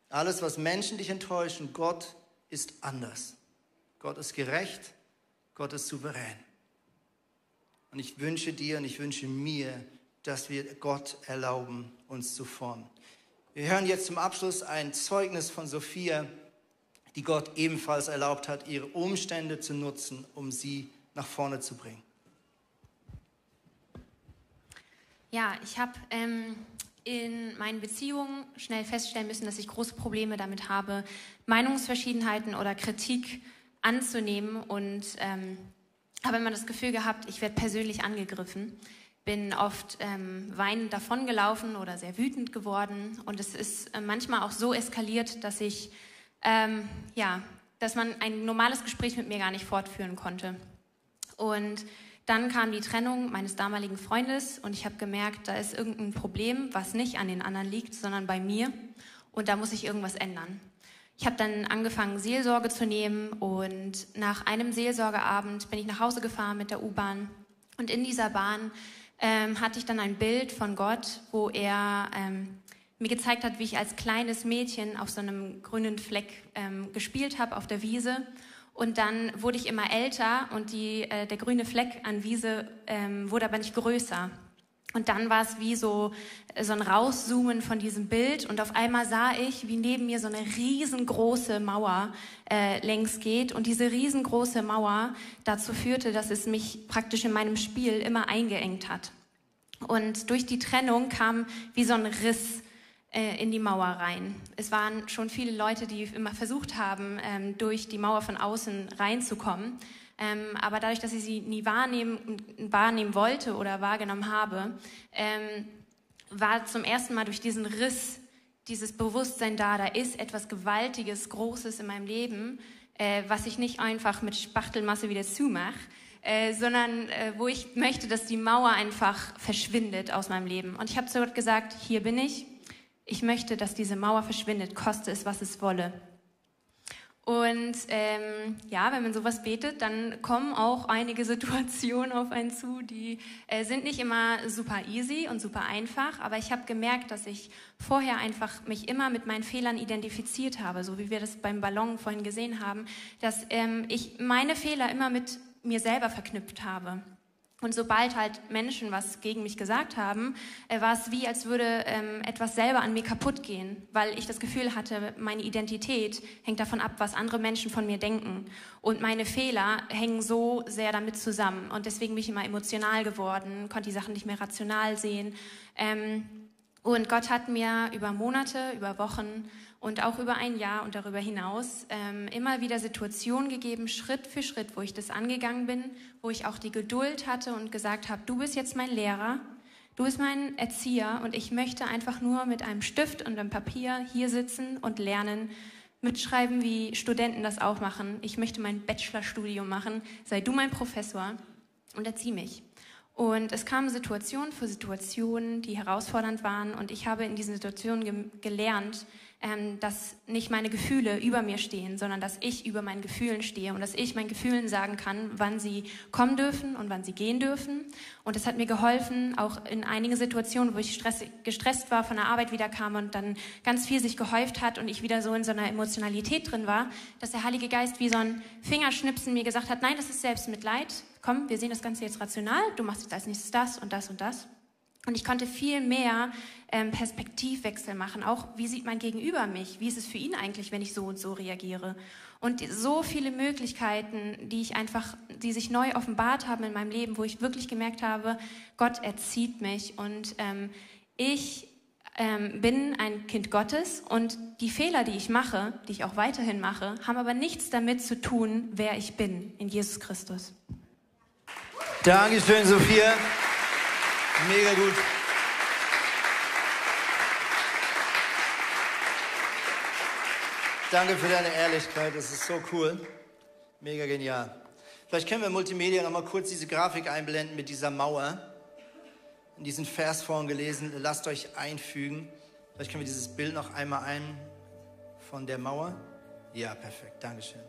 Alles, was Menschen dich enttäuschen, Gott ist anders. Gott ist gerecht, Gott ist souverän. Und ich wünsche dir und ich wünsche mir, dass wir Gott erlauben, uns zu formen. Wir hören jetzt zum Abschluss ein Zeugnis von Sophia, die Gott ebenfalls erlaubt hat, ihre Umstände zu nutzen, um sie nach vorne zu bringen. Ja, ich habe ähm, in meinen Beziehungen schnell feststellen müssen, dass ich große Probleme damit habe, Meinungsverschiedenheiten oder Kritik anzunehmen und ähm, habe immer das Gefühl gehabt, ich werde persönlich angegriffen bin oft ähm, weinend davongelaufen oder sehr wütend geworden. Und es ist äh, manchmal auch so eskaliert, dass ich, ähm, ja, dass man ein normales Gespräch mit mir gar nicht fortführen konnte. Und dann kam die Trennung meines damaligen Freundes und ich habe gemerkt, da ist irgendein Problem, was nicht an den anderen liegt, sondern bei mir. Und da muss ich irgendwas ändern. Ich habe dann angefangen, Seelsorge zu nehmen und nach einem Seelsorgeabend bin ich nach Hause gefahren mit der U-Bahn. Und in dieser Bahn ähm, hatte ich dann ein Bild von Gott, wo er ähm, mir gezeigt hat, wie ich als kleines Mädchen auf so einem grünen Fleck ähm, gespielt habe auf der Wiese. Und dann wurde ich immer älter und die, äh, der grüne Fleck an Wiese ähm, wurde aber nicht größer. Und dann war es wie so, so ein Rauszoomen von diesem Bild und auf einmal sah ich, wie neben mir so eine riesengroße Mauer äh, längs geht und diese riesengroße Mauer dazu führte, dass es mich praktisch in meinem Spiel immer eingeengt hat. Und durch die Trennung kam wie so ein Riss äh, in die Mauer rein. Es waren schon viele Leute, die immer versucht haben, ähm, durch die Mauer von außen reinzukommen. Ähm, aber dadurch, dass ich sie nie wahrnehmen, wahrnehmen wollte oder wahrgenommen habe, ähm, war zum ersten Mal durch diesen Riss dieses Bewusstsein da, da ist etwas Gewaltiges, Großes in meinem Leben, äh, was ich nicht einfach mit Spachtelmasse wieder zumache, äh, sondern äh, wo ich möchte, dass die Mauer einfach verschwindet aus meinem Leben. Und ich habe zu Gott gesagt, hier bin ich. Ich möchte, dass diese Mauer verschwindet, koste es, was es wolle. Und ähm, ja, wenn man sowas betet, dann kommen auch einige *laughs* Situationen auf einen zu, die äh, sind nicht immer super easy und super einfach, aber ich habe gemerkt, dass ich vorher einfach mich immer mit meinen Fehlern identifiziert habe, so wie wir das beim Ballon vorhin gesehen haben, dass ähm, ich meine Fehler immer mit mir selber verknüpft habe. Und sobald halt Menschen was gegen mich gesagt haben, äh, war es wie, als würde ähm, etwas selber an mir kaputt gehen, weil ich das Gefühl hatte, meine Identität hängt davon ab, was andere Menschen von mir denken. Und meine Fehler hängen so sehr damit zusammen. Und deswegen bin ich immer emotional geworden, konnte die Sachen nicht mehr rational sehen. Ähm, und Gott hat mir über Monate, über Wochen und auch über ein Jahr und darüber hinaus ähm, immer wieder Situationen gegeben, Schritt für Schritt, wo ich das angegangen bin, wo ich auch die Geduld hatte und gesagt habe, du bist jetzt mein Lehrer, du bist mein Erzieher und ich möchte einfach nur mit einem Stift und einem Papier hier sitzen und lernen, mitschreiben, wie Studenten das auch machen. Ich möchte mein Bachelorstudium machen, sei du mein Professor und erzieh mich. Und es kamen Situationen für Situationen, die herausfordernd waren. Und ich habe in diesen Situationen ge gelernt, ähm, dass nicht meine Gefühle über mir stehen, sondern dass ich über meinen Gefühlen stehe und dass ich meinen Gefühlen sagen kann, wann sie kommen dürfen und wann sie gehen dürfen. Und es hat mir geholfen, auch in einigen Situationen, wo ich stress, gestresst war, von der Arbeit wieder kam und dann ganz viel sich gehäuft hat und ich wieder so in so einer Emotionalität drin war, dass der Heilige Geist wie so ein Fingerschnipsen mir gesagt hat, nein, das ist Selbstmitleid. Komm, wir sehen das Ganze jetzt rational. Du machst jetzt als nächstes das und das und das. Und ich konnte viel mehr ähm, Perspektivwechsel machen. Auch, wie sieht mein Gegenüber mich? Wie ist es für ihn eigentlich, wenn ich so und so reagiere? Und so viele Möglichkeiten, die ich einfach, die sich neu offenbart haben in meinem Leben, wo ich wirklich gemerkt habe, Gott erzieht mich und ähm, ich ähm, bin ein Kind Gottes und die Fehler, die ich mache, die ich auch weiterhin mache, haben aber nichts damit zu tun, wer ich bin in Jesus Christus. Dankeschön, Sophia. Mega gut. Danke für deine Ehrlichkeit, das ist so cool. Mega genial. Vielleicht können wir Multimedia noch mal kurz diese Grafik einblenden mit dieser Mauer. In diesen Vers vorhin gelesen, lasst euch einfügen. Vielleicht können wir dieses Bild noch einmal ein von der Mauer. Ja, perfekt, Dankeschön.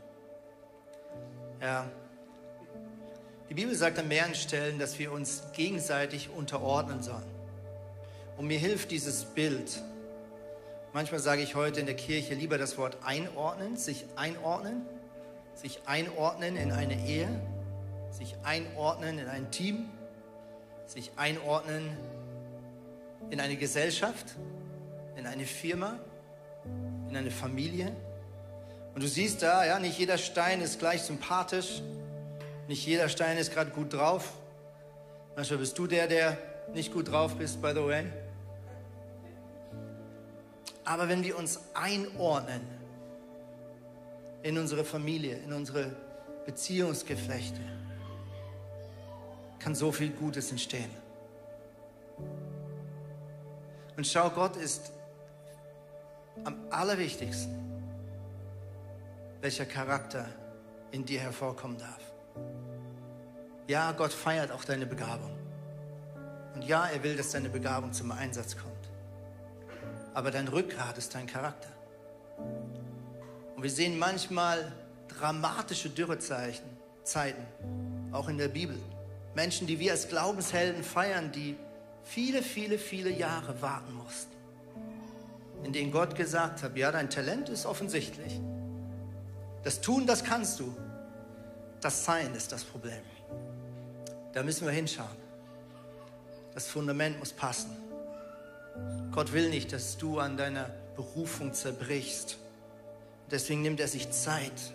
Ja. Die Bibel sagt an mehreren Stellen, dass wir uns gegenseitig unterordnen sollen. Und mir hilft dieses Bild. Manchmal sage ich heute in der Kirche lieber das Wort einordnen, sich einordnen, sich einordnen in eine Ehe, sich einordnen in ein Team, sich einordnen in eine Gesellschaft, in eine Firma, in eine Familie. Und du siehst da, ja, nicht jeder Stein ist gleich sympathisch, nicht jeder Stein ist gerade gut drauf. Manchmal bist du der, der nicht gut drauf bist, by the way. Aber wenn wir uns einordnen in unsere Familie, in unsere Beziehungsgeflechte, kann so viel Gutes entstehen. Und schau, Gott ist am allerwichtigsten, welcher Charakter in dir hervorkommen darf. Ja, Gott feiert auch deine Begabung. Und ja, er will, dass deine Begabung zum Einsatz kommt. Aber dein Rückgrat ist dein Charakter. Und wir sehen manchmal dramatische Dürrezeichen, Zeiten, auch in der Bibel. Menschen, die wir als Glaubenshelden feiern, die viele, viele, viele Jahre warten mussten. In denen Gott gesagt hat, ja, dein Talent ist offensichtlich. Das Tun, das kannst du. Das Sein ist das Problem. Da müssen wir hinschauen. Das Fundament muss passen. Gott will nicht, dass du an deiner Berufung zerbrichst. Deswegen nimmt er sich Zeit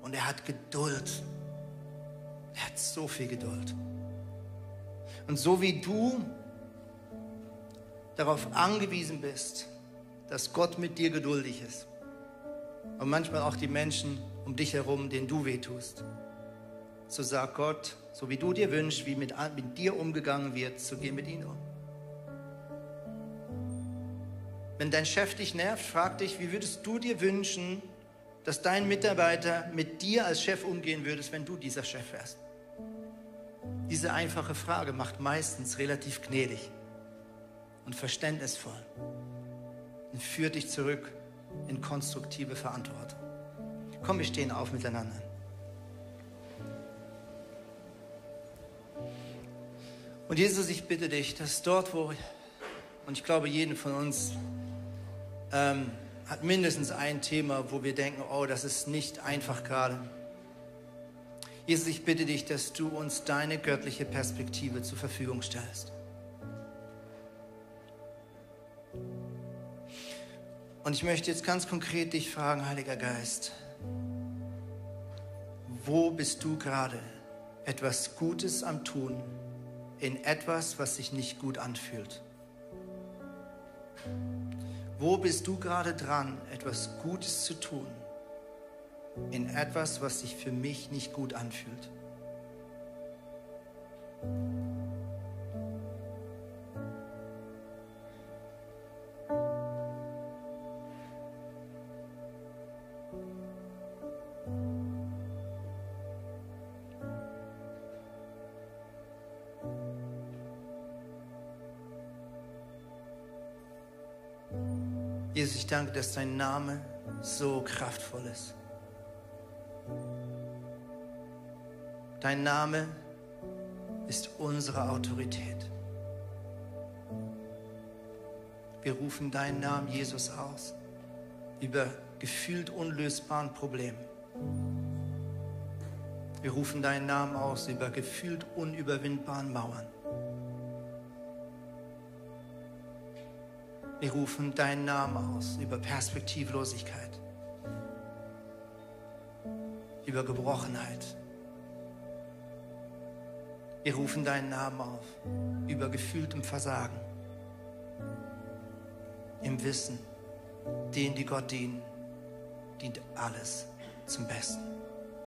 und er hat Geduld. Er hat so viel Geduld. Und so wie du darauf angewiesen bist, dass Gott mit dir geduldig ist und manchmal auch die Menschen um dich herum, denen du wehtust, so sagt Gott, so wie du dir wünschst, wie mit, mit dir umgegangen wird, so geh mit ihnen um. Wenn dein Chef dich nervt, frag dich, wie würdest du dir wünschen, dass dein Mitarbeiter mit dir als Chef umgehen würdest, wenn du dieser Chef wärst? Diese einfache Frage macht meistens relativ gnädig und verständnisvoll und führt dich zurück in konstruktive Verantwortung. Komm, wir stehen auf miteinander. Und Jesus, ich bitte dich, dass dort, wo, und ich glaube, jeden von uns ähm, hat mindestens ein Thema, wo wir denken, oh, das ist nicht einfach gerade. Jesus, ich bitte dich, dass du uns deine göttliche Perspektive zur Verfügung stellst. Und ich möchte jetzt ganz konkret dich fragen, Heiliger Geist, wo bist du gerade etwas Gutes am Tun in etwas, was sich nicht gut anfühlt? Wo bist du gerade dran, etwas Gutes zu tun in etwas, was sich für mich nicht gut anfühlt? Danke, dass dein Name so kraftvoll ist. Dein Name ist unsere Autorität. Wir rufen deinen Namen Jesus aus über gefühlt unlösbaren Problemen. Wir rufen deinen Namen aus über gefühlt unüberwindbaren Mauern. Wir rufen deinen Namen aus über Perspektivlosigkeit, über Gebrochenheit. Wir rufen deinen Namen auf über gefühltem Versagen, im Wissen, denen, die Gott dienen, dient alles zum Besten.